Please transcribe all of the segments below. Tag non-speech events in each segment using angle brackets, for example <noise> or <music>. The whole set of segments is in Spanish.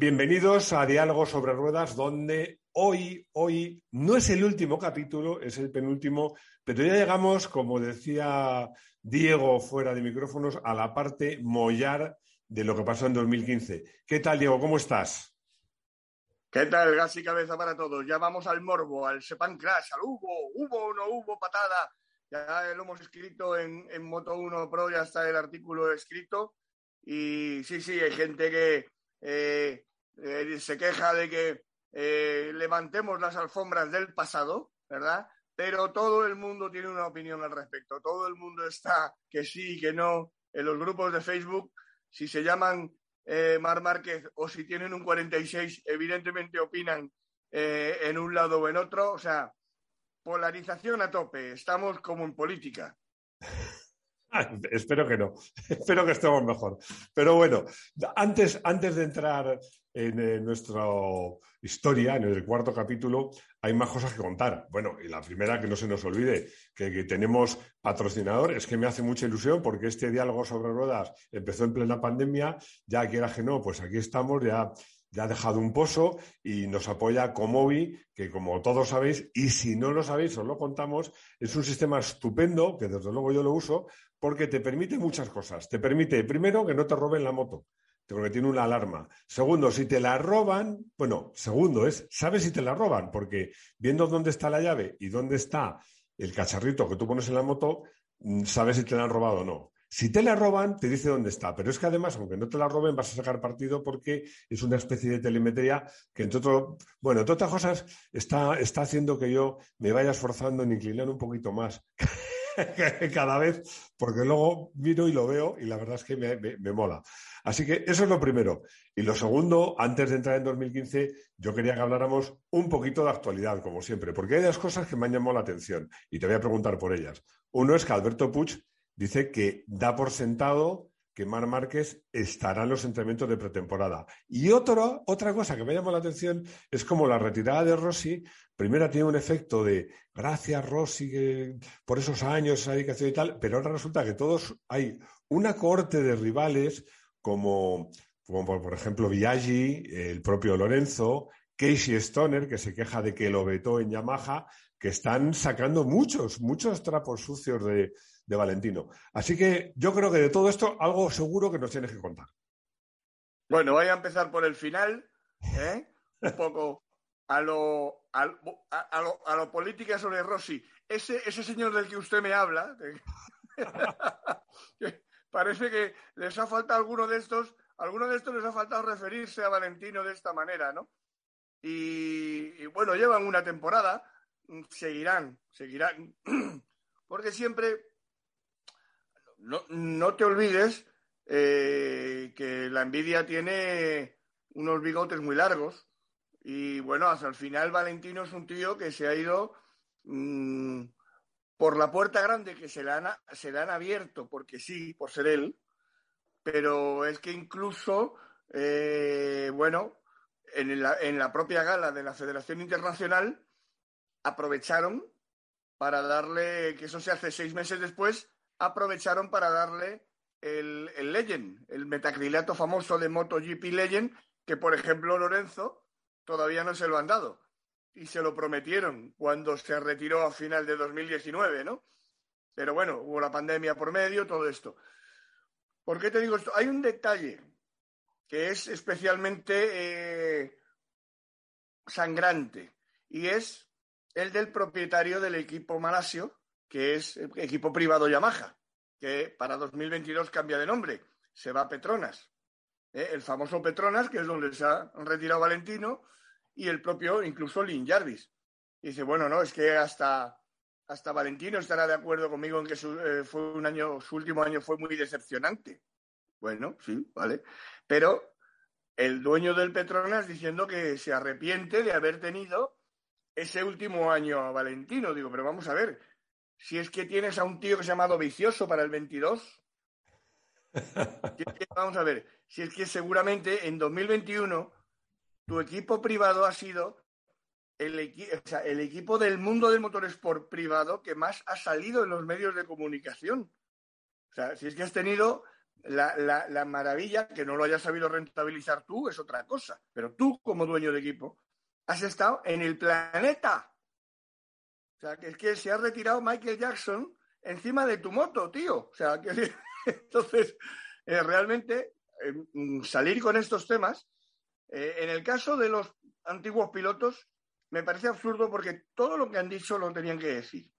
Bienvenidos a Diálogo sobre Ruedas, donde hoy, hoy no es el último capítulo, es el penúltimo, pero ya llegamos, como decía Diego fuera de micrófonos, a la parte mollar de lo que pasó en 2015. ¿Qué tal, Diego? ¿Cómo estás? ¿Qué tal? Gas y cabeza para todos. Ya vamos al morbo, al Sepan Crash, al hubo, hubo o no hubo patada. Ya lo hemos escrito en, Moto 1 Pro, ya está el artículo escrito. Y sí, sí, hay gente que eh, eh, se queja de que eh, levantemos las alfombras del pasado, ¿verdad? Pero todo el mundo tiene una opinión al respecto. Todo el mundo está que sí y que no en los grupos de Facebook. Si se llaman Mar Márquez o si tienen un 46, evidentemente opinan en un lado o en otro. O sea, polarización a tope. Estamos como en política. <laughs> Espero que no. <laughs> Espero que estemos mejor. Pero bueno, antes, antes de entrar en, nuestra historia, en el cuarto capítulo, hay más cosas que contar. Bueno, y la primera, que no se nos olvide, que, tenemos patrocinador, es que me hace mucha ilusión porque este diálogo sobre ruedas empezó en plena pandemia, ya quiera que no, pues aquí estamos, ya ya ha dejado un pozo y nos apoya Comovi, que como todos sabéis, y si no lo sabéis, os lo contamos, es un sistema estupendo, que desde luego yo lo uso, porque te permite muchas cosas. Te permite, primero, que no te roben la moto, porque tiene una alarma. Segundo, si te la roban, bueno, segundo es, sabes si te la roban, porque viendo dónde está la llave y dónde está el cacharrito que tú pones en la moto, mm, sabes si te la han robado o no. Si te la roban, te dice dónde está, pero es que además, aunque no te la roben, vas a sacar partido porque es una especie de telemetría que, entre, otro, bueno, entre otras cosas, está, está haciendo que yo me vaya esforzando en inclinar un poquito más <laughs> cada vez, porque luego miro y lo veo y la verdad es que me, me, mola. Así que eso es lo primero. Y lo segundo, antes de entrar en 2015, yo quería que habláramos un poquito de actualidad, como siempre, porque hay dos cosas que me han llamado la atención y te voy a preguntar por ellas. Uno es que Alberto Puig dice que da por sentado que Mar Márquez estará en los entrenamientos de pretemporada. Y otra cosa que me llamó la atención es como la retirada de Rossi, primero tiene un efecto de gracias Rossi por esos años, esa dedicación y tal, pero ahora resulta que todos hay una corte de rivales como, como por ejemplo Biaggi, el propio Lorenzo, Casey Stoner, que se queja de que lo vetó en Yamaha, que están sacando muchos, muchos trapos sucios de, de Valentino. Así que yo creo que de todo esto algo seguro que nos tienes que contar. Bueno, voy a empezar por el final, ¿eh? <laughs> un poco a lo, a, lo, a lo política sobre Rossi. Ese, ese señor del que usted me habla, <laughs> parece que les ha faltado alguno de estos, alguno de estos les ha faltado referirse a Valentino de esta manera, ¿no? y bueno, llevan una temporada, seguirán, seguirán, <clears throat> porque siempre no, te olvides eh, que la envidia tiene unos bigotes muy largos. Y bueno, hasta el final Valentino es un tío que se ha ido mm, por la puerta grande que se le, han, se le han abierto, porque sí, por ser él, pero es que incluso, eh, bueno, en la, en la propia gala de la Federación Internacional aprovecharon para darle, que eso se hace seis meses después, aprovecharon para darle el, el Legend, el metacrilato famoso de MotoGP Legend, que por ejemplo Lorenzo todavía no se lo han dado. Y se lo prometieron cuando se retiró a final de 2019, ¿no? Pero bueno, hubo la pandemia por medio, todo esto. ¿Por qué te digo esto? Hay un detalle que es especialmente eh, sangrante y es el del propietario del equipo malasio, que es equipo privado Yamaha, que para 2022 cambia de nombre, se va a Petronas. ¿eh? El famoso Petronas, que es donde se ha retirado Valentino, y el propio, incluso Lin Jarvis. dice, bueno, no, es que hasta, hasta Valentino estará de acuerdo conmigo en que su, eh, fue un año, su último año fue muy decepcionante. Bueno, sí, vale. Pero el dueño del Petronas diciendo que se arrepiente de haber tenido ese último año a Valentino. Digo, pero vamos a ver, si es que tienes a un tío que se ha llamado Vicioso para el 22. <laughs> vamos a ver, si es que seguramente en 2021 tu equipo privado ha sido el, el equipo del mundo del motorsport privado que más ha salido en los medios de comunicación. O sea, si es que has tenido la, maravilla, que no lo hayas sabido rentabilizar tú, es otra cosa. Pero tú, como dueño de equipo, has estado en el planeta. O sea, que es que se ha retirado Michael Jackson encima de tu moto, tío. O sea, que <laughs> entonces, eh, realmente, eh, mm, salir con estos temas, eh, en el caso de los antiguos pilotos, me parece absurdo porque todo lo que han dicho lo tenían que decir.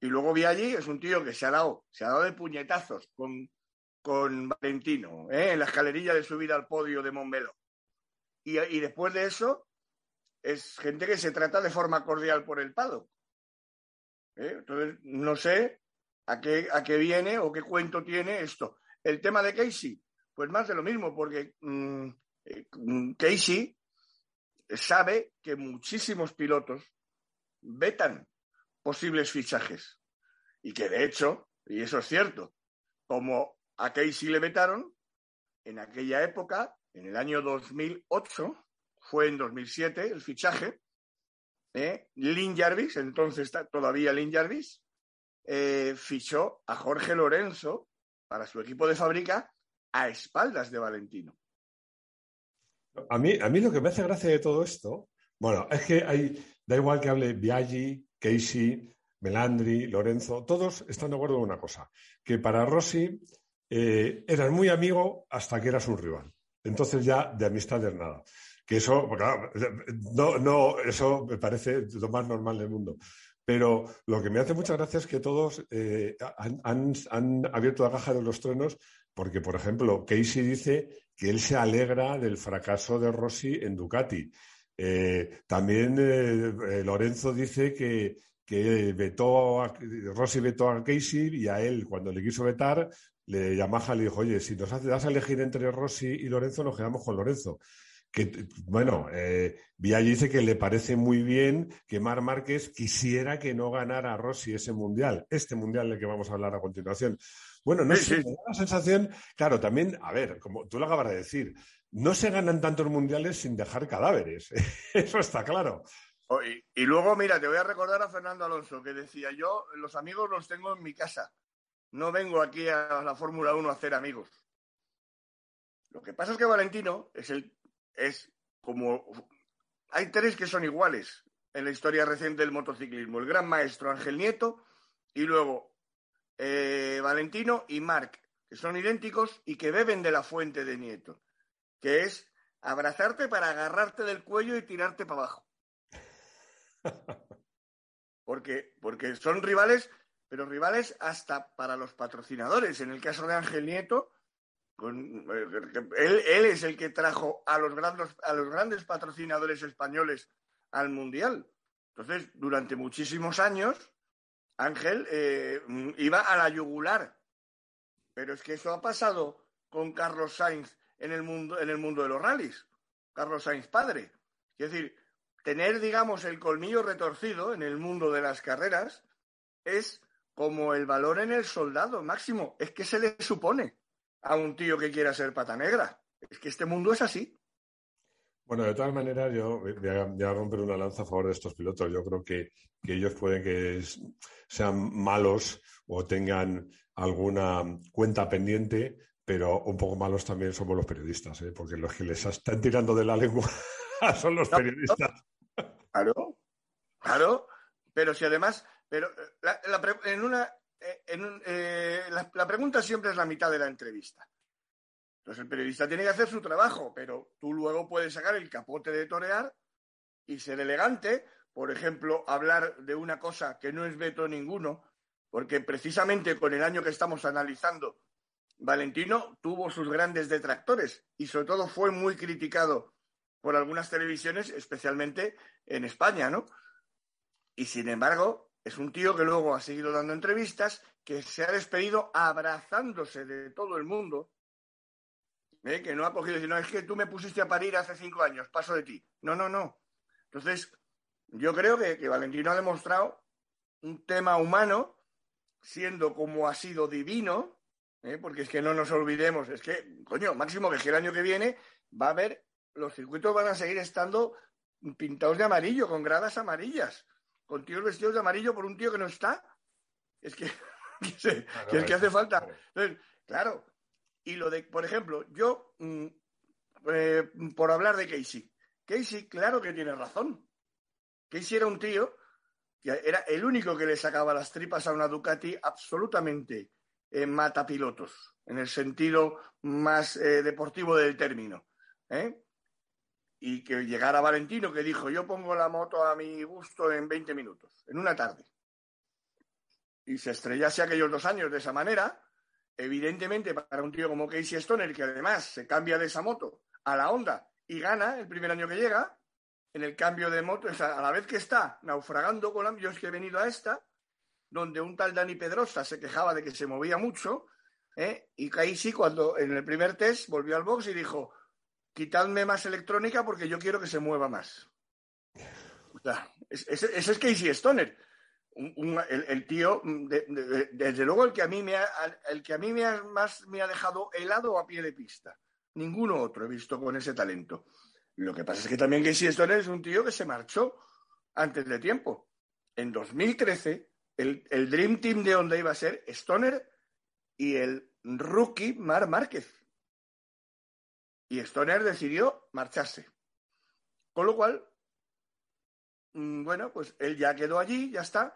Y luego vi allí, es un tío que se ha dado, se ha dado de puñetazos con, con Valentino, en la escalerilla de subida al podio de Montmeló. Y, y, después de eso, es gente que se trata de forma cordial por el pado. Entonces, no sé a qué, a qué viene o qué cuento tiene esto. El tema de Casey, pues más de lo mismo, porque mm, eh, Casey sabe que muchísimos pilotos vetan posibles fichajes y que de hecho, y eso es cierto, como a Casey le vetaron, en aquella época, en el año 2008, fue en 2007 el fichaje, ¿eh? Lynn Jarvis, entonces todavía Lynn Jarvis, eh, fichó a Jorge Lorenzo para su equipo de fábrica a espaldas de Valentino. A mí, a mí lo que me hace gracia de todo esto, bueno, es que hay, da igual que hable Biaggi, Casey, Melandri, Lorenzo, todos están de acuerdo en una cosa, que para Rossi eh, eras muy amigo hasta que eras un rival. Entonces ya de amistad es nada. Que eso, no, no, eso me parece lo más normal del mundo. Pero lo que me hace mucha gracia es que todos eh, han, abierto la caja de los truenos porque, por ejemplo, Casey dice que él se alegra del fracaso de Rossi en Ducati. Eh, también eh, Lorenzo dice que, que vetó Rossi vetó a Casey y a él, cuando le quiso vetar, le Yamaha le dijo, oye, si nos das a elegir entre Rossi y Lorenzo, nos quedamos con Lorenzo que, bueno, eh, dice que le parece muy bien que Mar Márquez quisiera que no ganara Rossi ese mundial, este mundial del que vamos a hablar a continuación. Bueno, no sé, me da la sensación, claro, también, a ver, como tú lo acabas de decir, no se ganan tantos mundiales sin dejar cadáveres, <laughs> eso está claro. Y, y, luego, mira, te voy a recordar a Fernando Alonso, que decía yo, los amigos los tengo en mi casa, no vengo aquí a la Fórmula 1 a hacer amigos. Lo que pasa es que Valentino es el es como... Hay tres que son iguales en la historia reciente del motociclismo. El gran maestro Ángel Nieto y luego eh, Valentino y Marc, que son idénticos y que beben de la fuente de Nieto, que es abrazarte para agarrarte del cuello y tirarte para abajo. Porque, porque son rivales, pero rivales hasta para los patrocinadores. En el caso de Ángel Nieto, él, es el que trajo a los, grandes, a los grandes patrocinadores españoles al Mundial. Entonces, durante muchísimos años, Ángel eh, iba a la yugular. Pero es que eso ha pasado con Carlos Sainz en el mundo, en el mundo de los rallies. Carlos Sainz padre. Es decir, tener, digamos, el colmillo retorcido en el mundo de las carreras es como el valor en el soldado máximo. Es que se le supone a un tío que quiera ser pata negra. Es que este mundo es así. Bueno, de todas maneras, yo voy a, romper una lanza a favor de estos pilotos. Yo creo que, ellos pueden que sean malos o tengan alguna cuenta pendiente, pero un poco malos también somos los periodistas, ¿eh? porque los que les están tirando de la lengua <laughs> son los periodistas. Claro, claro, pero si además, pero en una eh, eh, la, pregunta siempre es la mitad de la entrevista. Entonces el periodista tiene que hacer su trabajo, pero tú luego puedes sacar el capote de torear y ser elegante, por ejemplo, hablar de una cosa que no es veto ninguno, porque precisamente con el año que estamos analizando, Valentino tuvo sus grandes detractores y sobre todo fue muy criticado por algunas televisiones, especialmente en España, ¿no? Y sin embargo, es un tío que luego ha seguido dando entrevistas, que se ha despedido abrazándose de todo el mundo, ¿eh? que no ha cogido y decir, no, es que tú me pusiste a parir hace cinco años, paso de ti. No, no, no. Entonces, yo creo que, Valentino ha demostrado un tema humano, siendo como ha sido divino, ¿eh? porque es que no nos olvidemos, es que, coño, máximo que el año que viene va a haber, los circuitos van a seguir estando pintados de amarillo, con gradas amarillas con tíos vestidos de amarillo por un tío que no está. Es que, <laughs> que, es que hace falta. claro, Y lo de, por ejemplo, yo, mm, eh, por hablar de Casey, Casey, claro que tiene razón. Casey era un tío que era el único que le sacaba las tripas a una Ducati absolutamente eh, matapilotos, en el sentido más eh, deportivo del término. ¿eh? Y que llegara Valentino que dijo, yo pongo la moto a mi gusto en 20 minutos, en una tarde. Y se estrellase aquellos dos años de esa manera, evidentemente para un tío como Casey Stoner, que además se cambia de esa moto a la Honda y gana el primer año que llega, en el cambio de moto, a la vez que está naufragando con la... Que he venido a esta, donde un tal Dani Pedrosa se quejaba de que se movía mucho, ¿eh? y Casey cuando en el primer test volvió al box y dijo, quitadme más electrónica porque yo quiero que se mueva más. O sea, ese, es Casey Stoner. el, tío, desde luego el que a mí me ha, el que a mí me ha, más me ha dejado helado a pie de pista. Ninguno otro he visto con ese talento. Lo que pasa es que también Casey Stoner es un tío que se marchó antes de tiempo. En 2013, el, el Dream Team de Honda iba a ser Stoner y el rookie Mar Márquez. Y Stoner decidió marcharse. Con lo cual, mm, bueno, pues él ya quedó allí, ya está.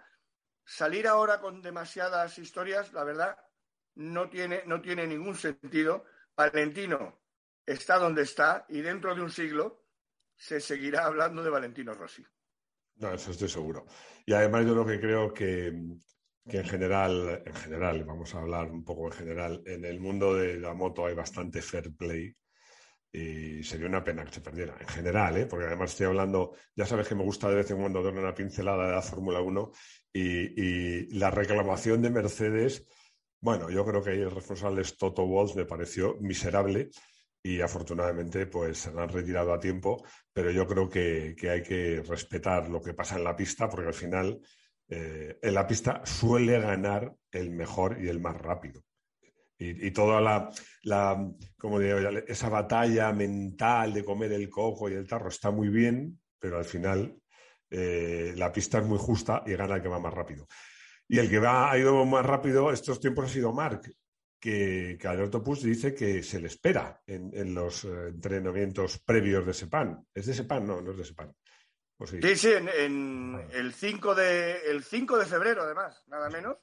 Salir ahora con demasiadas historias, la verdad, no tiene, no tiene ningún sentido. Valentino está donde está y dentro de un siglo se seguirá hablando de Valentino Rossi. No, eso estoy seguro. Y además yo lo que creo que, que en general, en general, vamos a hablar un poco en general, en el mundo de la moto hay bastante fair play y sería una pena que se perdiera, en general, ¿eh? porque además estoy hablando, ya sabes que me gusta de vez en cuando dar una pincelada de la Fórmula 1 y, la reclamación de Mercedes, bueno, yo creo que ahí el responsable es Toto Wolff, me pareció miserable y afortunadamente pues se han retirado a tiempo, pero yo creo que, que, hay que respetar lo que pasa en la pista porque al final eh, en la pista suele ganar el mejor y el más rápido. Y, toda la, la como digo, esa batalla mental de comer el coco y el tarro está muy bien, pero al final eh, la pista es muy justa y gana el que va más rápido. Y el que va, ha ido más rápido estos tiempos ha sido Mark, que, que Alberto Puig dice que se le espera en, los eh, entrenamientos previos de Sepan. ¿Es de Sepan? No, no es de Sepan. sí? sí, en, el, 5 de, el 5 de febrero, además, nada menos.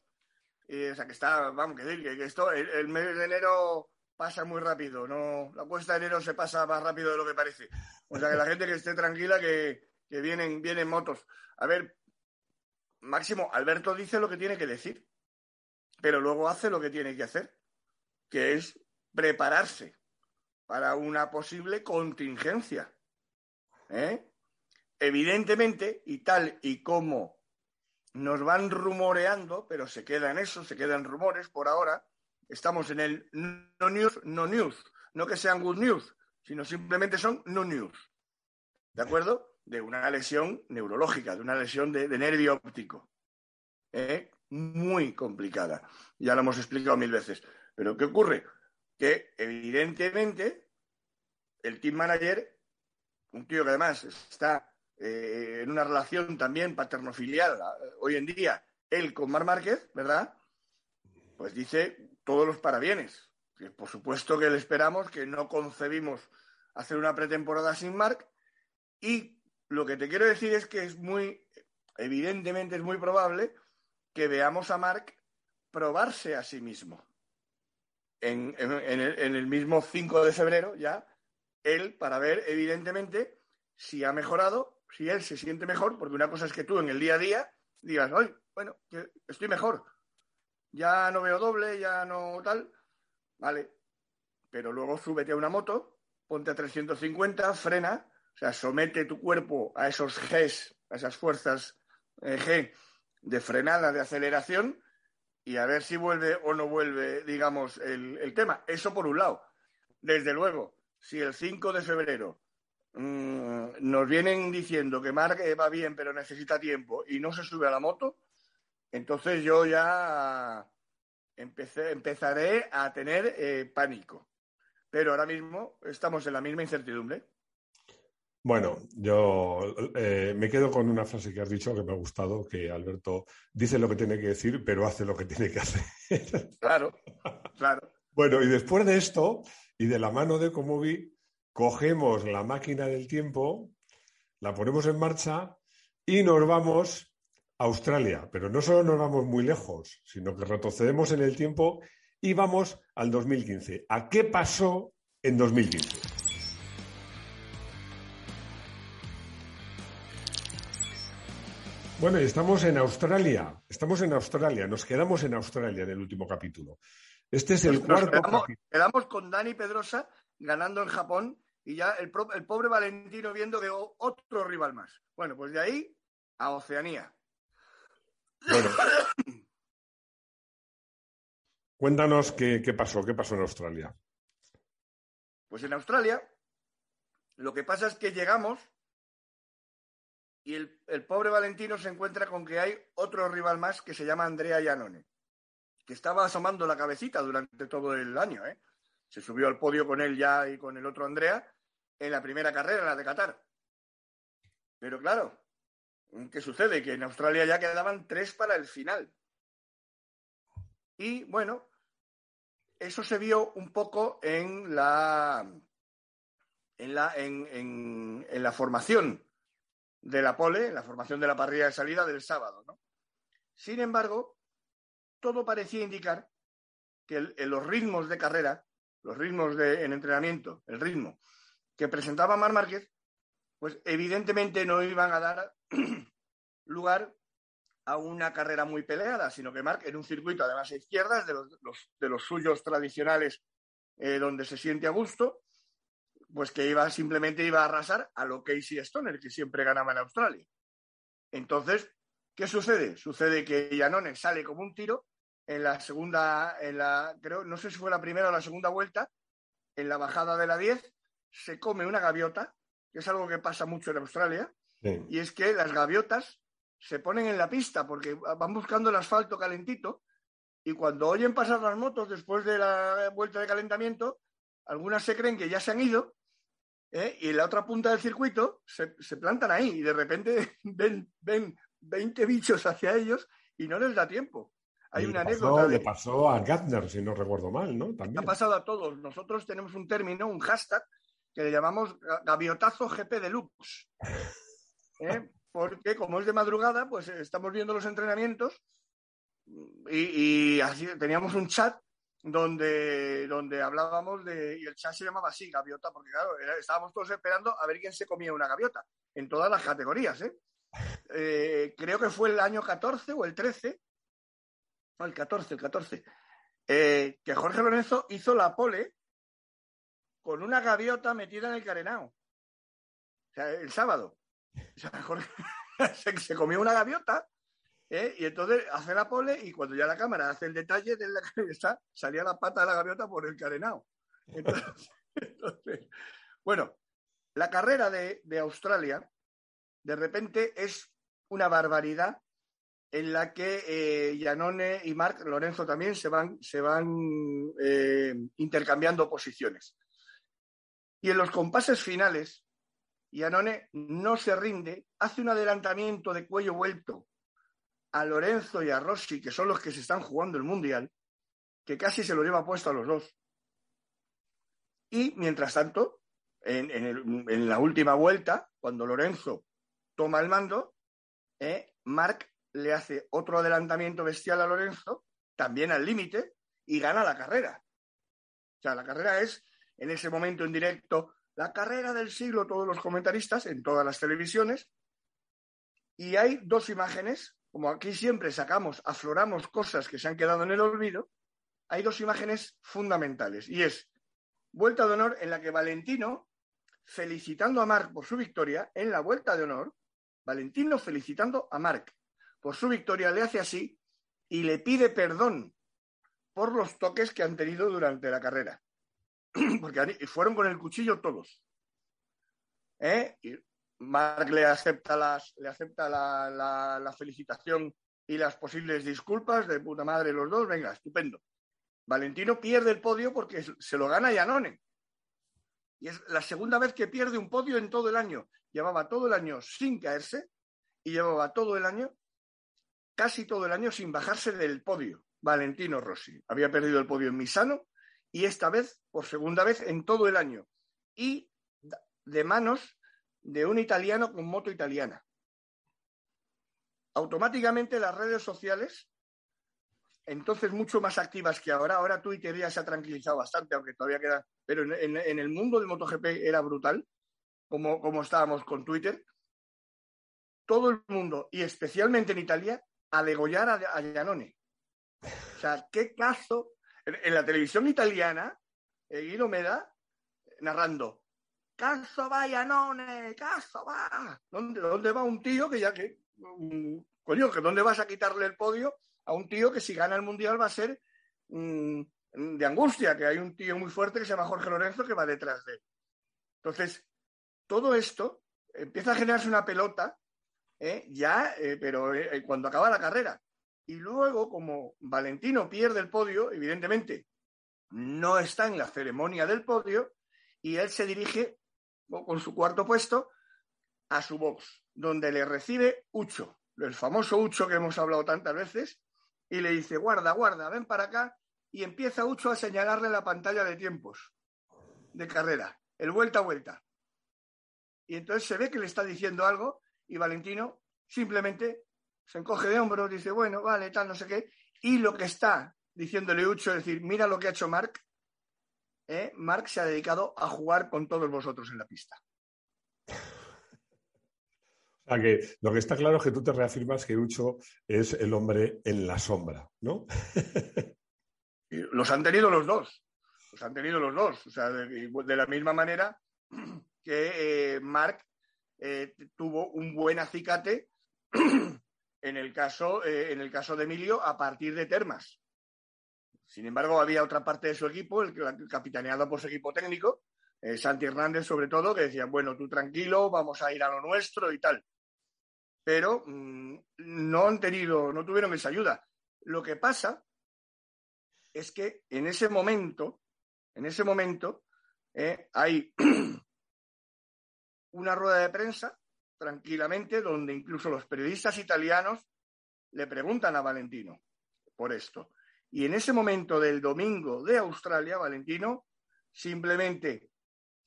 O sea, que está, vamos, que decir, que, esto, el, mes de enero pasa muy rápido, no la cuesta de enero se pasa más rápido de lo que parece. O sea, que la gente que esté tranquila, que, que vienen, vienen motos. A ver, Máximo, Alberto dice lo que tiene que decir, pero luego hace lo que tiene que hacer que es prepararse para una posible contingencia. ¿eh? Evidentemente, y tal y como nos van rumoreando, pero se queda en eso, se quedan rumores por ahora, estamos en el no news, no news. No que sean good news, sino simplemente son no news. ¿De acuerdo? De una lesión neurológica, de una lesión de, nervio óptico. ¿eh? Muy complicada. Ya lo hemos explicado mil veces. Pero ¿qué ocurre? Que evidentemente el team manager, un tío que además está eh, en una relación también paternofilial eh, hoy en día, él con Mar Márquez, ¿verdad? Pues dice todos los parabienes. Que por supuesto que le esperamos, que no concebimos hacer una pretemporada sin Marc. Y lo que te quiero decir es que es muy, evidentemente es muy probable que veamos a Marc probarse a sí mismo en, el, mismo 5 de febrero ya, él para ver evidentemente si ha mejorado, si él se siente mejor, porque una cosa es que tú en el día a día digas, hoy bueno, estoy mejor, ya no veo doble, ya no tal, vale, pero luego súbete a una moto, ponte a 350, frena, o sea, somete tu cuerpo a esos Gs, a esas fuerzas eh, G de frenada, de aceleración, y a ver si vuelve o no vuelve, digamos, el, tema. Eso por un lado. Desde luego, si el 5 de febrero mm, nos vienen diciendo que Mark va bien pero necesita tiempo y no se sube a la moto, entonces yo ya empecé, empezaré a tener eh, pánico. Pero ahora mismo estamos en la misma incertidumbre. Bueno, yo eh, me quedo con una frase que has dicho que me ha gustado, que Alberto dice lo que tiene que decir, pero hace lo que tiene que hacer. Claro, claro. <laughs> Bueno, y después de esto, y de la mano de Comovi, cogemos la máquina del tiempo, la ponemos en marcha y nos vamos a Australia. Pero no solo nos vamos muy lejos, sino que retrocedemos en el tiempo y vamos al 2015. ¿A qué pasó en 2015? Bueno, y estamos en Australia. Estamos en Australia. Nos quedamos en Australia en el último capítulo. Este es el cuarto. Quedamos, quedamos, con Dani Pedrosa ganando en Japón y ya el, el, pobre Valentino viendo que otro rival más. Bueno, pues de ahí a Oceanía. Bueno. Cuéntanos qué, qué pasó, qué pasó en Australia. Pues en Australia lo que pasa es que llegamos y el, el, pobre Valentino se encuentra con que hay otro rival más que se llama Andrea Iannone que estaba asomando la cabecita durante todo el año. ¿eh? Se subió al podio con él ya y con el otro Andrea en la primera carrera, la de Qatar. Pero claro, ¿qué sucede? Que en Australia ya quedaban tres para el final. Y bueno, eso se vio un poco en la, en la, en, en, en la formación de la pole, en la formación de la parrilla de salida del sábado. ¿no? Sin embargo, todo parecía indicar que el, los ritmos de carrera, los ritmos de, en entrenamiento, el ritmo que presentaba Mar Márquez, pues evidentemente no iban a dar <clears throat> lugar a una carrera muy peleada, sino que Marc en un circuito además a izquierdas de los, de los suyos tradicionales eh, donde se siente a gusto, pues que iba simplemente iba a arrasar a lo Casey Stoner, que siempre ganaba en Australia. Entonces, ¿Qué sucede? Sucede que Yanone sale como un tiro en la segunda, en la, creo, no sé si fue la primera o la segunda vuelta, en la bajada de la 10, se come una gaviota, que es algo que pasa mucho en Australia, sí. y es que las gaviotas se ponen en la pista porque van buscando el asfalto calentito y cuando oyen pasar las motos después de la vuelta de calentamiento, algunas se creen que ya se han ido ¿eh? y en la otra punta del circuito se, se plantan ahí y de repente <laughs> ven, ven 20 bichos hacia ellos y no les da tiempo. Hay y una pasó, anécdota. Le pasó a Gardner, si no recuerdo mal, ¿no? También. Ha pasado a todos. Nosotros tenemos un término, un hashtag, que le llamamos gaviotazo GP Deluxe. ¿Eh? Porque como es de madrugada, pues estamos viendo los entrenamientos y, teníamos un chat donde, donde hablábamos de. Y el chat se llamaba así, gaviota, porque claro, estábamos todos esperando a ver quién se comía una gaviota, en todas las categorías, ¿eh? eh, creo que fue el año 14 o el 13, no, el 14, el 14, eh, que Jorge Lorenzo hizo la pole con una gaviota metida en el carenao. O sea, el sábado. O sea, <laughs> se, comió una gaviota ¿eh? y entonces hace la pole y cuando ya la cámara hace el detalle de la <laughs> está, salía la pata de la gaviota por el carenao. <laughs> Entonces, bueno, la carrera de, de Australia de repente es una barbaridad en la que eh, y Marc Lorenzo también se van, se van eh, intercambiando posiciones. Y en los compases finales, Giannone no se rinde, hace un adelantamiento de cuello vuelto a Lorenzo y a Rossi, que son los que se están jugando el Mundial, que casi se lo lleva puesto a los dos. Y mientras tanto, en, la última vuelta, cuando Lorenzo toma el mando, ¿eh? Le hace otro adelantamiento bestial a Lorenzo, también al límite, y gana la carrera. O sea, la carrera es, en ese momento en directo, la carrera del siglo, todos los comentaristas, en todas las televisiones, y hay dos imágenes, como aquí siempre sacamos, afloramos cosas que se han quedado en el olvido, hay dos imágenes fundamentales, y es vuelta de honor en la que Valentino, felicitando a Marc por su victoria, en la vuelta de honor, Valentino felicitando a Marc por su victoria, le hace así y le pide perdón por los toques que han tenido durante la carrera. <clears throat> Porque fueron con el cuchillo todos. ¿Eh? Y Marc le acepta, las, le acepta la, la, la, felicitación y las posibles disculpas de puta madre los dos. Venga, estupendo. Valentino pierde el podio porque se lo gana Yanone. Y es la segunda vez que pierde un podio en todo el año llevaba todo el año sin caerse y llevaba todo el año, casi todo el año, sin bajarse del podio. Valentino Rossi. Había perdido el podio en Misano y esta vez por segunda vez en todo el año. Y de manos de un italiano con moto italiana. Automáticamente las redes sociales, entonces mucho más activas que ahora, ahora Twitter ya se ha tranquilizado bastante, aunque todavía queda, pero en, el mundo del MotoGP era brutal, como, como estábamos con Twitter. Todo el mundo, y especialmente en Italia, a degollar a, a O sea, qué caso. En, la televisión italiana, eh, Guido Meda narrando, caso va Llanone, caso va. ¿Dónde, ¿Dónde va un tío que ya que, mm, coño, que dónde vas a quitarle el podio a un tío que si gana el mundial va a ser mm, de angustia, que hay un tío muy fuerte que se llama Jorge Lorenzo que va detrás de él. Entonces, todo esto empieza a generarse una pelota ¿eh? ya, eh, pero eh, cuando acaba la carrera. Y luego, como Valentino pierde el podio, evidentemente no está en la ceremonia del podio y él se dirige con su cuarto puesto a su box, donde le recibe Ucho, el famoso Ucho que hemos hablado tantas veces, y le dice, guarda, guarda, ven para acá, y empieza Ucho a señalarle la pantalla de tiempos de carrera, el vuelta a vuelta. Y entonces se ve que le está diciendo algo y Valentino simplemente se encoge de hombros, dice, bueno, vale, tal, no sé qué. Y lo que está diciéndole Ucho es decir, mira lo que ha hecho Mark. ¿eh? Mark se ha dedicado a jugar con todos vosotros en la pista. O sea que lo que está claro es que tú te reafirmas que Ucho es el hombre en la sombra, ¿no? <laughs> los han tenido los dos. Los han tenido los dos. O sea, de, la misma manera que eh, Mark eh, tuvo un buen acicate en el, caso, eh, en el caso de Emilio a partir de Termas. Sin embargo, había otra parte de su equipo, el, capitaneado por su equipo técnico, eh, Santi Hernández sobre todo, que decía, bueno, tú tranquilo, vamos a ir a lo nuestro y tal. Pero mm, no han tenido, no tuvieron esa ayuda. Lo que pasa es que en ese momento, en ese momento, hay <clears throat> una rueda de prensa tranquilamente donde incluso los periodistas italianos le preguntan a Valentino por esto. Y en ese momento del domingo de Australia, Valentino simplemente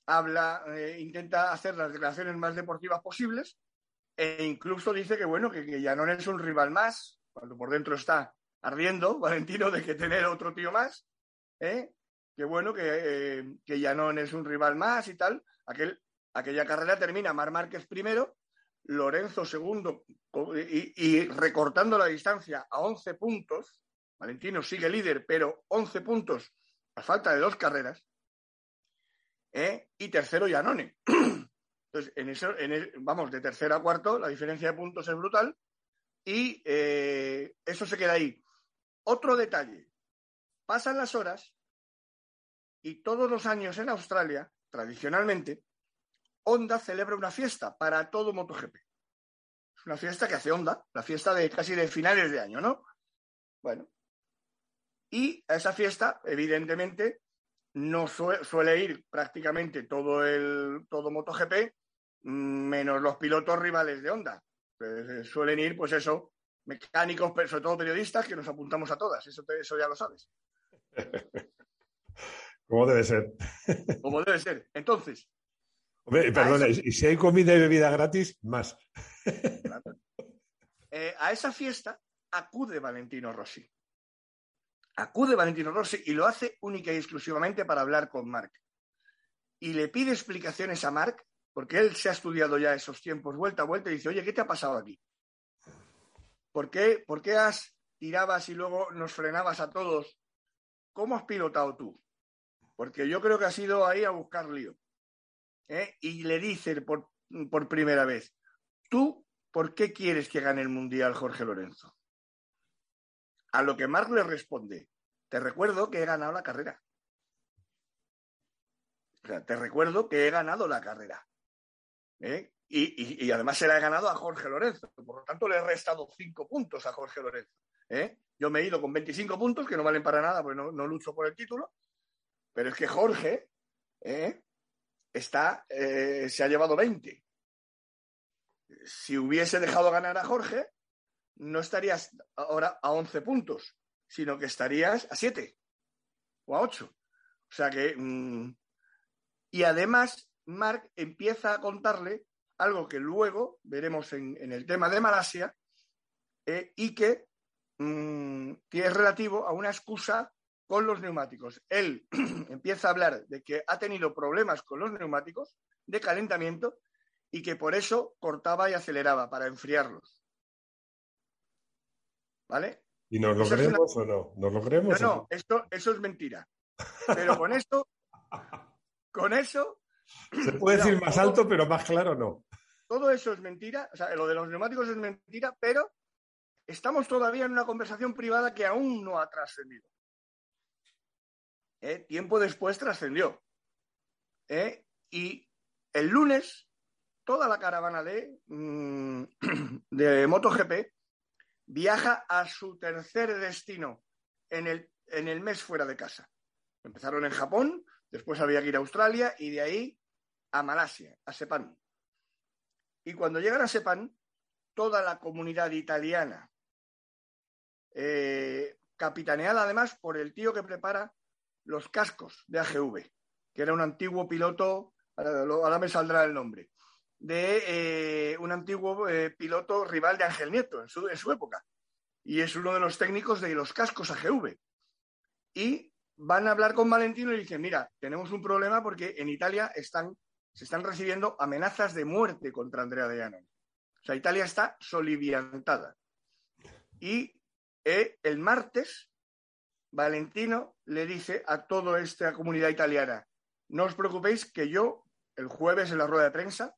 habla, eh, intenta hacer las declaraciones más deportivas posibles e incluso dice que bueno, que, ya no es un rival más, cuando por dentro está ardiendo <laughs> Valentino de que tener otro tío más, ¿eh? que bueno, que, eh, que ya no es un rival más y tal. Aquel Aquella carrera termina Mar Márquez primero, Lorenzo segundo y, recortando la distancia a 11 puntos. Valentino sigue líder, pero 11 puntos a falta de dos carreras. ¿eh? Y tercero Yanone. <clears throat> Entonces, en eso, vamos, de tercero a cuarto, la diferencia de puntos es brutal. Y eh, eso se queda ahí. Otro detalle. Pasan las horas y todos los años en Australia, tradicionalmente, Honda celebra una fiesta para todo MotoGP. Es una fiesta que hace Honda, la fiesta de casi de finales de año, ¿no? Bueno. Y a esa fiesta, evidentemente, no suele ir prácticamente todo el todo MotoGP, menos los pilotos rivales de Honda. Eh, suelen ir, pues eso, mecánicos, pero sobre todo periodistas, que nos apuntamos a todas. Eso, eso ya lo sabes. <laughs> Como debe ser. Como debe ser. Entonces, perdona, y si hay comida y bebida gratis, más. Eh, a esa fiesta acude Valentino Rossi. Acude Valentino Rossi y lo hace única y exclusivamente para hablar con Marc. Y le pide explicaciones a Marc, porque él se ha estudiado ya esos tiempos vuelta a vuelta y dice, oye, ¿qué te ha pasado aquí? ¿Por qué, ¿Por qué has tirabas y luego nos frenabas a todos? ¿Cómo has pilotado tú? Porque yo creo que has ido ahí a buscar lío. ¿Eh? y le dice por, por primera vez, ¿tú por qué quieres que gane el Mundial Jorge Lorenzo? A lo que Marc le responde, te recuerdo que he ganado la carrera. Te recuerdo que he ganado la carrera. ¿eh? Y, y, además se la he ganado a Jorge Lorenzo. Por lo tanto, le he restado cinco puntos a Jorge Lorenzo. ¿eh? Yo me he ido con 25 puntos, que no valen para nada, porque no, no lucho por el título. Pero es que Jorge ¿eh? Está, eh, se ha llevado 20. Si hubiese dejado ganar a Jorge, no estarías ahora a 11 puntos, sino que estarías a 7 o a 8. O sea que. Mm, y además, Mark empieza a contarle algo que luego veremos en, el tema de Malasia eh, y que, mm, que es relativo a una excusa con los neumáticos. Él <clears throat> empieza a hablar de que ha tenido problemas con los neumáticos de calentamiento y que por eso cortaba y aceleraba para enfriarlos. ¿Vale? ¿Y nos lo creemos o no? ¿Nos lo creemos? No, no, Esto, eso es mentira. Pero con esto, <laughs> con eso. Se puede decir más alto, pero más claro no. Todo eso es mentira. O sea, lo de los neumáticos es mentira, pero estamos todavía en una conversación privada que aún no ha trascendido. ¿Eh? Tiempo después trascendió. ¿Eh? Y el lunes, toda la caravana de, mm, <clears throat> de MotoGP viaja a su tercer destino en el, en el mes fuera de casa. Empezaron en Japón, después había que ir a Australia y de ahí a Malasia, a Sepán. Y cuando llegan a Sepán, toda la comunidad italiana, eh, capitaneada además por el tío que prepara los cascos de AGV, que era un antiguo piloto, ahora me saldrá el nombre, de eh, un antiguo eh, piloto rival de Ángel Nieto en su, época. Y es uno de los técnicos de los cascos AGV. Y van a hablar con Valentino y dicen, mira, tenemos un problema porque en Italia están, se están recibiendo amenazas de muerte contra Andrea De O sea, Italia está soliviantada. Y eh, el martes, Valentino le dice a toda esta comunidad italiana, no os preocupéis que yo, el jueves en la rueda de prensa,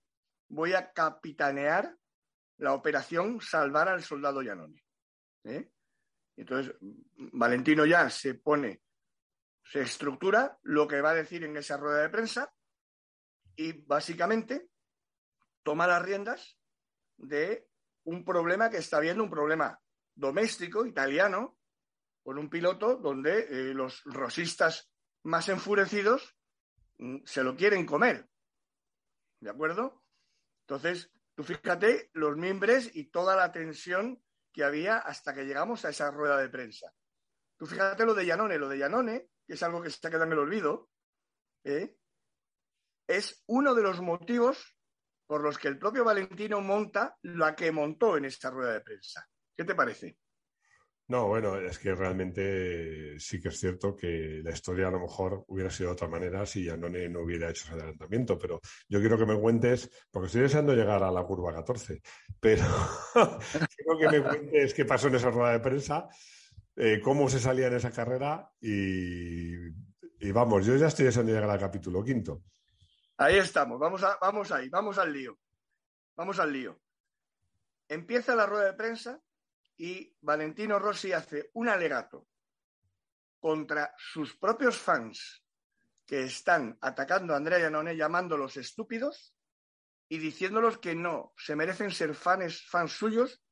voy a capitanear la operación Salvar al Soldado Yanoni. ¿eh? Entonces, Valentino ya se pone, se estructura lo que va a decir en esa rueda de prensa y básicamente toma las riendas de un problema que está viendo, un problema doméstico italiano, con un piloto donde eh, los rosistas más enfurecidos mm, se lo quieren comer. ¿De acuerdo? Entonces, tú fíjate los mimbres y toda la tensión que había hasta que llegamos a esa rueda de prensa. Tú fíjate lo de Yanone, lo de Yanone, que es algo que se está quedando en el olvido, ¿eh? es uno de los motivos por los que el propio Valentino monta la que montó en esta rueda de prensa. ¿Qué te parece? No, bueno, es que realmente sí que es cierto que la historia a lo mejor hubiera sido de otra manera si Janone no hubiera hecho ese adelantamiento, pero yo quiero que me cuentes, porque estoy deseando llegar a la curva 14, pero <laughs> quiero que me cuentes qué pasó en esa rueda de prensa, eh, cómo se salía en esa carrera y, vamos, yo ya estoy deseando llegar al capítulo quinto. Ahí estamos, vamos, a, vamos ahí, vamos al lío, vamos al lío. Empieza la rueda de prensa y Valentino Rossi hace un alegato contra sus propios fans que están atacando a Andrea Iannone llamándolos estúpidos y diciéndolos que no, se merecen ser fans, fans suyos,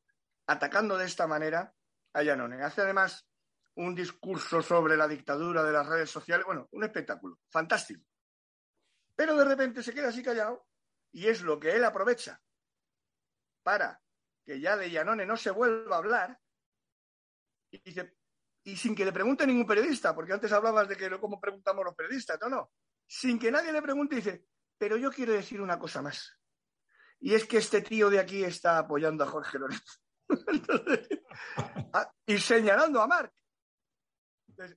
atacando de esta manera a Iannone. Hace además un discurso sobre la dictadura de las redes sociales, bueno, un espectáculo, fantástico. Pero de repente se queda así callado y es lo que él aprovecha para que ya de Yanone no se vuelva a hablar, y sin que le pregunte ningún periodista, porque antes hablabas de que cómo preguntamos los periodistas, no, no, sin que nadie le pregunte, dice, pero yo quiero decir una cosa más. Y es que este tío de aquí está apoyando a Jorge Lorenzo. <laughs> Y señalando a Marc.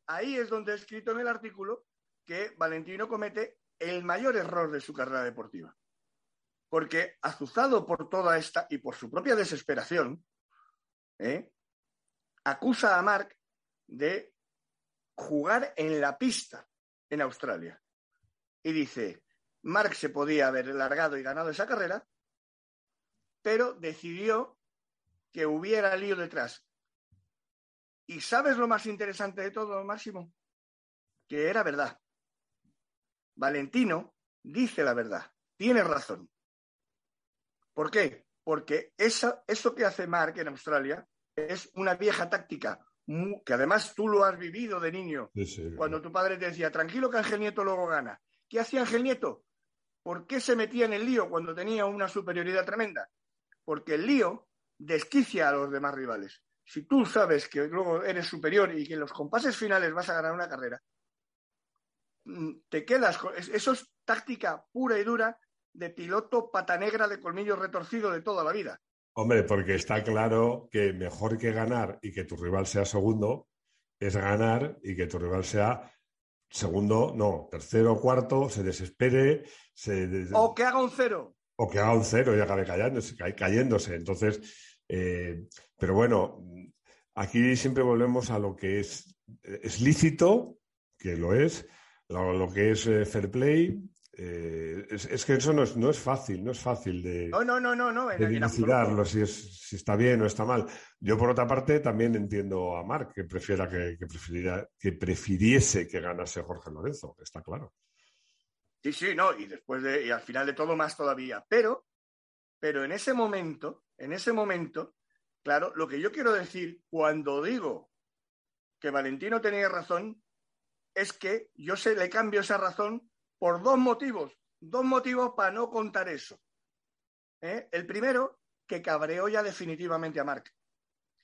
Ahí es donde he escrito en el artículo que Valentino comete el mayor error de su carrera deportiva porque azuzado por toda esta y por su propia desesperación, ¿eh? acusa a Mark de jugar en la pista en Australia. Y dice, Mark se podía haber largado y ganado esa carrera, pero decidió que hubiera lío detrás. ¿Y sabes lo más interesante de todo, Máximo? Que era verdad. Valentino dice la verdad, tiene razón. ¿Por qué? Porque eso, que hace Mark en Australia es una vieja táctica, que además tú lo has vivido de niño, cuando tu padre te decía, tranquilo que Ángel Nieto luego gana. ¿Qué hacía Ángel Nieto? ¿Por qué se metía en el lío cuando tenía una superioridad tremenda? Porque el lío desquicia a los demás rivales. Si tú sabes que luego eres superior y que en los compases finales vas a ganar una carrera, mm, te quedas, eso es táctica pura y dura de piloto pata negra de colmillo retorcido de toda la vida. Hombre, porque está claro que mejor que ganar y que tu rival sea segundo es ganar y que tu rival sea segundo, no, tercero, cuarto, se desespere, se... O que haga un cero. O que haga un cero y acabe cayéndose. cayéndose. Entonces, eh, pero bueno, aquí siempre volvemos a lo que es, es lícito, que lo es, lo, que es eh, fair play, eh, es, que eso no es, no es fácil, no es fácil de, no, no, no, no, dilucidarlo si, si está bien o está mal. Yo, por otra parte, también entiendo a Marc que prefiera que, que, que prefiriese que ganase Jorge Lorenzo, está claro. Sí, sí, no, y después de, y al final de todo más todavía. Pero, pero en ese momento, en ese momento, claro, lo que yo quiero decir cuando digo que Valentino tenía razón, es que yo se le cambio esa razón por dos motivos, dos motivos para no contar eso. ¿Eh? El primero, que cabreó ya definitivamente a Mark.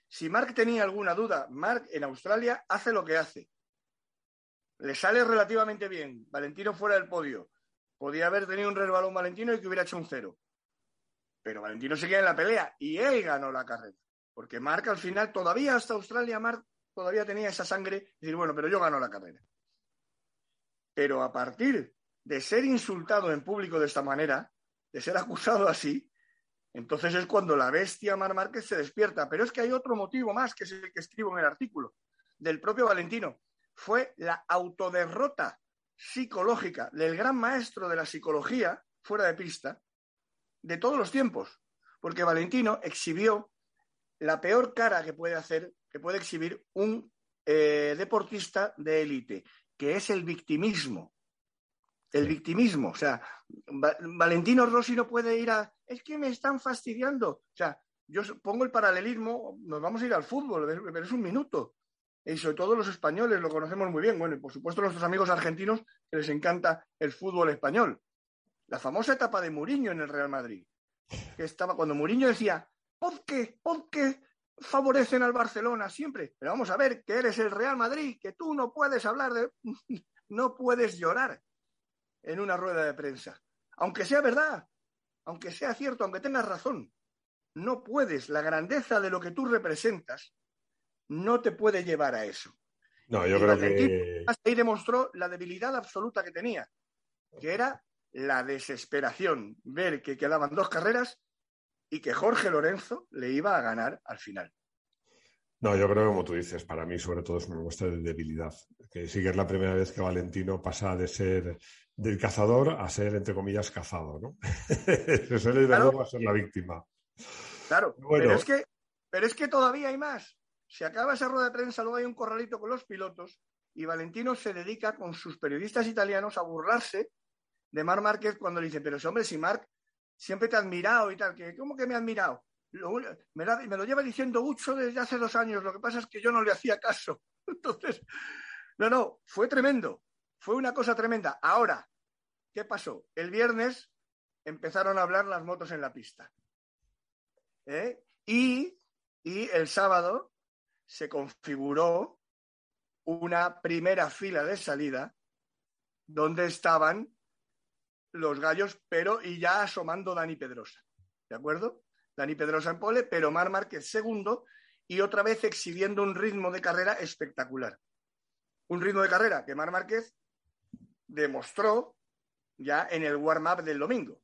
Si Mark tenía alguna duda, Mark en Australia hace lo que hace. Le sale relativamente bien. Valentino fuera del podio. Podía haber tenido un resbalón Valentino y que hubiera hecho un cero. Pero Valentino seguía en la pelea y él ganó la carrera. Porque Mark al final, todavía hasta Australia, Mark todavía tenía esa sangre. Decir, bueno, pero yo gano la carrera. Pero a partir de ser insultado en público de esta manera, de ser acusado así, entonces es cuando la bestia Mar Márquez se despierta. Pero es que hay otro motivo más, que es el que escribo en el artículo, del propio Valentino. Fue la autoderrota psicológica del gran maestro de la psicología fuera de pista de todos los tiempos. Porque Valentino exhibió la peor cara que puede hacer, que puede exhibir un eh, deportista de élite, que es el victimismo el victimismo. O sea, Valentino Rossi no puede ir a. Es que me están fastidiando. O sea, yo pongo el paralelismo, nos vamos a ir al fútbol, pero es un minuto. Y sobre todo los españoles lo conocemos muy bien. Bueno, y por supuesto nuestros amigos argentinos que les encanta el fútbol español. La famosa etapa de Mourinho en el Real Madrid. Que estaba cuando Mourinho decía, ¿por qué? ¿Por qué favorecen al Barcelona siempre? Pero vamos a ver, que eres el Real Madrid, que tú no puedes hablar de. <laughs> no puedes llorar en una rueda de prensa. Aunque sea verdad, aunque sea cierto, aunque tengas razón, no puedes, la grandeza de lo que tú representas no te puede llevar a eso. No, yo creo que... Ahí demostró la debilidad absoluta que tenía, que era la desesperación, ver que quedaban dos carreras y que Jorge Lorenzo le iba a ganar al final. No, yo creo que como tú dices, para mí sobre todo es una muestra de debilidad. Que sí que es la primera vez que Valentino pasa de ser del cazador a ser, entre comillas, cazado, ¿no? <laughs> Eso le claro. a ser la víctima. Claro, pero, es que, pero es que todavía hay más. Se acaba esa rueda de prensa, luego hay un corralito con los pilotos y Valentino se dedica con sus periodistas italianos a burlarse de Mar Márquez cuando le dice, pero hombre, si Marc siempre te ha admirado y tal, que ¿cómo que me ha admirado? me, lo lleva diciendo mucho desde hace dos años, lo que pasa es que yo no le hacía caso. <laughs> Entonces, no, no, fue tremendo, fue una cosa tremenda. Ahora, ¿qué pasó? El viernes empezaron a hablar las motos en la pista. ¿eh? Y, y el sábado se configuró una primera fila de salida donde estaban los gallos, pero y ya asomando Dani Pedrosa. ¿De acuerdo? Dani Pedrosa en pole, pero Mar Márquez segundo y otra vez exhibiendo un ritmo de carrera espectacular. Un ritmo de carrera que Mar Márquez demostró ya en el warm-up del domingo.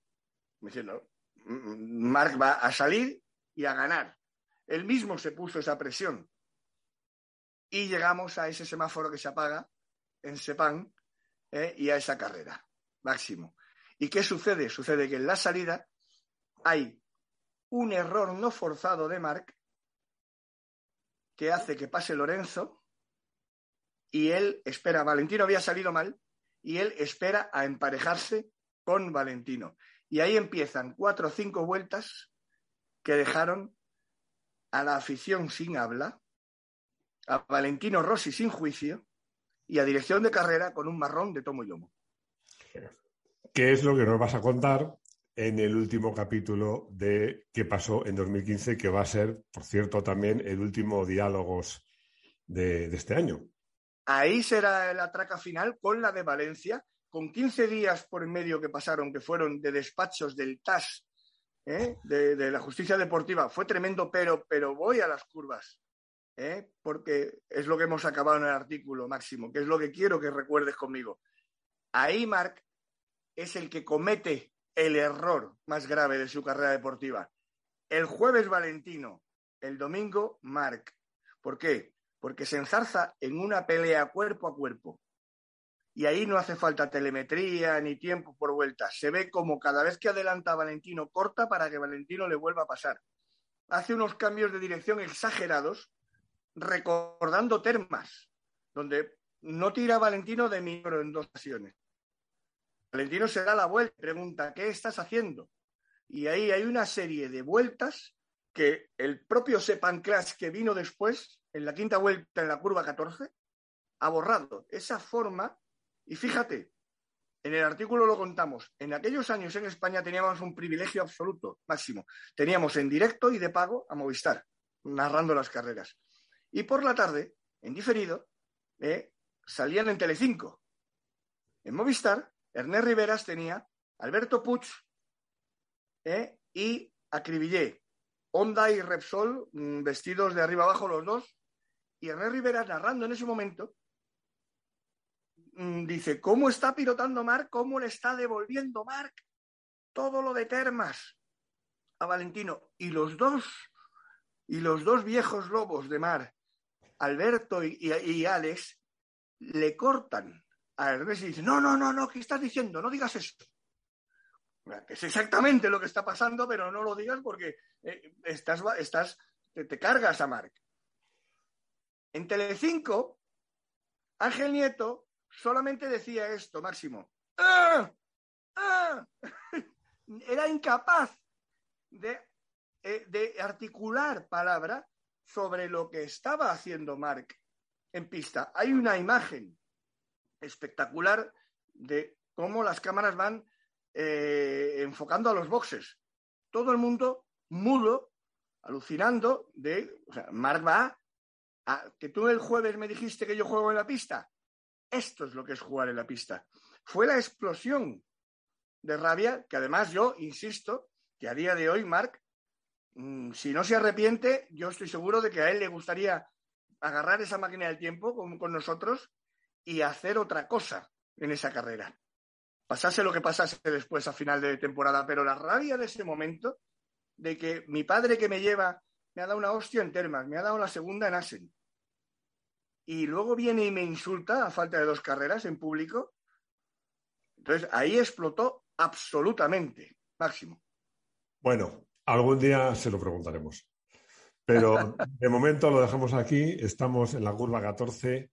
Diciendo, Marc va a salir y a ganar. Él mismo se puso esa presión. Y llegamos a ese semáforo que se apaga en Sepang ¿eh? y a esa carrera máximo. ¿Y qué sucede? Sucede que en la salida hay un error no forzado de Marc que hace que pase Lorenzo y él espera, Valentino había salido mal y él espera a emparejarse con Valentino. Y ahí empiezan cuatro o cinco vueltas que dejaron a la afición sin habla, a Valentino Rossi sin juicio y a dirección de carrera con un marrón de tomo y lomo. ¿Qué es lo que nos vas a contar en el último capítulo de qué pasó en 2015, que va a ser, por cierto, también el último diálogos de, este año. Ahí será la traca final con la de Valencia, con 15 días por medio que pasaron, que fueron de despachos del TAS, ¿eh? de, la justicia deportiva. Fue tremendo, pero, pero voy a las curvas, ¿eh? porque es lo que hemos acabado en el artículo, Máximo, que es lo que quiero que recuerdes conmigo. Ahí Marc es el que comete el error más grave de su carrera deportiva. El jueves Valentino, el domingo Marc. ¿Por qué? Porque se enzarza en una pelea cuerpo a cuerpo. Y ahí no hace falta telemetría ni tiempo por vuelta. Se ve como cada vez que adelanta Valentino corta para que Valentino le vuelva a pasar. Hace unos cambios de dirección exagerados, recordando termas, donde no tira Valentino de micro en dos ocasiones. Valentino se da la vuelta y pregunta, ¿qué estás haciendo? Y ahí hay una serie de vueltas que el propio Sepan Clash que vino después, en la quinta vuelta en la curva 14, ha borrado esa forma. Y fíjate, en el artículo lo contamos, en aquellos años en España teníamos un privilegio absoluto, máximo. Teníamos en directo y de pago a Movistar, narrando las carreras. Y por la tarde, en diferido, eh, salían en Telecinco. En Movistar Ernest Riveras tenía Alberto Puig ¿eh? y Acribillé. Honda y Repsol mm, vestidos de arriba abajo los dos. Y Ernest Riveras narrando en ese momento mm, dice, ¿cómo está pilotando Marc? ¿Cómo le está devolviendo Marc todo lo de Termas a Valentino? Y los dos, y los dos viejos lobos de Mar, Alberto y, y Alex, le cortan a Ernest y dice, no, no, no, no, ¿qué estás diciendo? No digas eso. Es exactamente lo que está pasando, pero no lo digas porque eh, estás, estás, te, cargas a Mark. En Telecinco, Ángel Nieto solamente decía esto, Máximo. ¡Ah! ¡Ah! <laughs> Era incapaz de, eh, de articular palabra sobre lo que estaba haciendo Mark en pista. Hay una imagen espectacular de cómo las cámaras van eh, enfocando a los boxes. Todo el mundo mudo, alucinando de, o sea, Marc va a, que tú el jueves me dijiste que yo juego en la pista. Esto es lo que es jugar en la pista. Fue la explosión de rabia que además yo insisto que a día de hoy Marc, mm, si no se arrepiente, yo estoy seguro de que a él le gustaría agarrar esa máquina del tiempo con nosotros y hacer otra cosa en esa carrera. Pasase lo que pasase después a final de temporada, pero la rabia de ese momento, de que mi padre que me lleva me ha dado una hostia en Termas, me ha dado la segunda en Asen, y luego viene y me insulta a falta de dos carreras en público, entonces ahí explotó absolutamente, máximo. Bueno, algún día se lo preguntaremos. Pero <laughs> de momento lo dejamos aquí. Estamos en la curva 14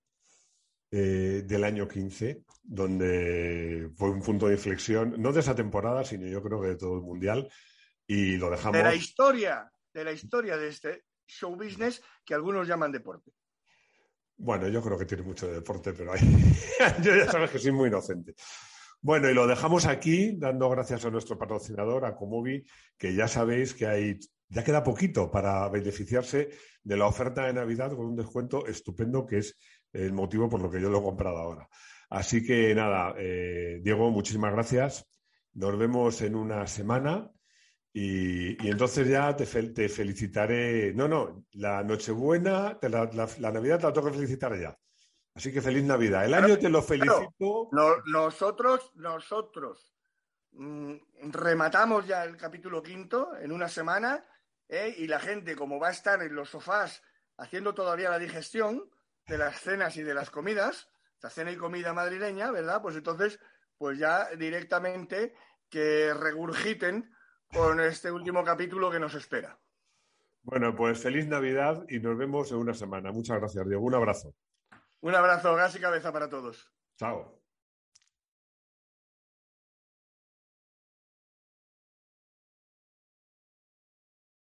eh, del año 15, donde fue un punto de inflexión, no de esa temporada, sino yo creo que de todo el mundial, y lo dejamos. De la historia, de la historia de este show business que algunos llaman deporte. Bueno, yo creo que tiene mucho de deporte, pero <laughs> yo ya sabes que soy muy inocente. Bueno, y lo dejamos aquí, dando gracias a nuestro patrocinador, a Comovi, que ya sabéis que hay, ya queda poquito para beneficiarse de la oferta de Navidad con un descuento estupendo que es el motivo por lo que yo lo he comprado ahora. Así que nada, eh, Diego, muchísimas gracias. Nos vemos en una semana y, entonces ya te, felicitaré. No, no, la Nochebuena, la, la, Navidad te la tengo que felicitar ya. Así que feliz Navidad. El año te lo felicito. nosotros, nosotros mm, rematamos ya el capítulo quinto en una semana ¿eh? y la gente, como va a estar en los sofás haciendo todavía la digestión, de las cenas y de las comidas, la cena y comida madrileña, ¿verdad? Pues entonces, pues ya directamente que regurgiten con este último capítulo que nos espera. Bueno, pues feliz Navidad y nos vemos en una semana. Muchas gracias, Diego. Un abrazo. Un abrazo, gas y cabeza para todos. Chao.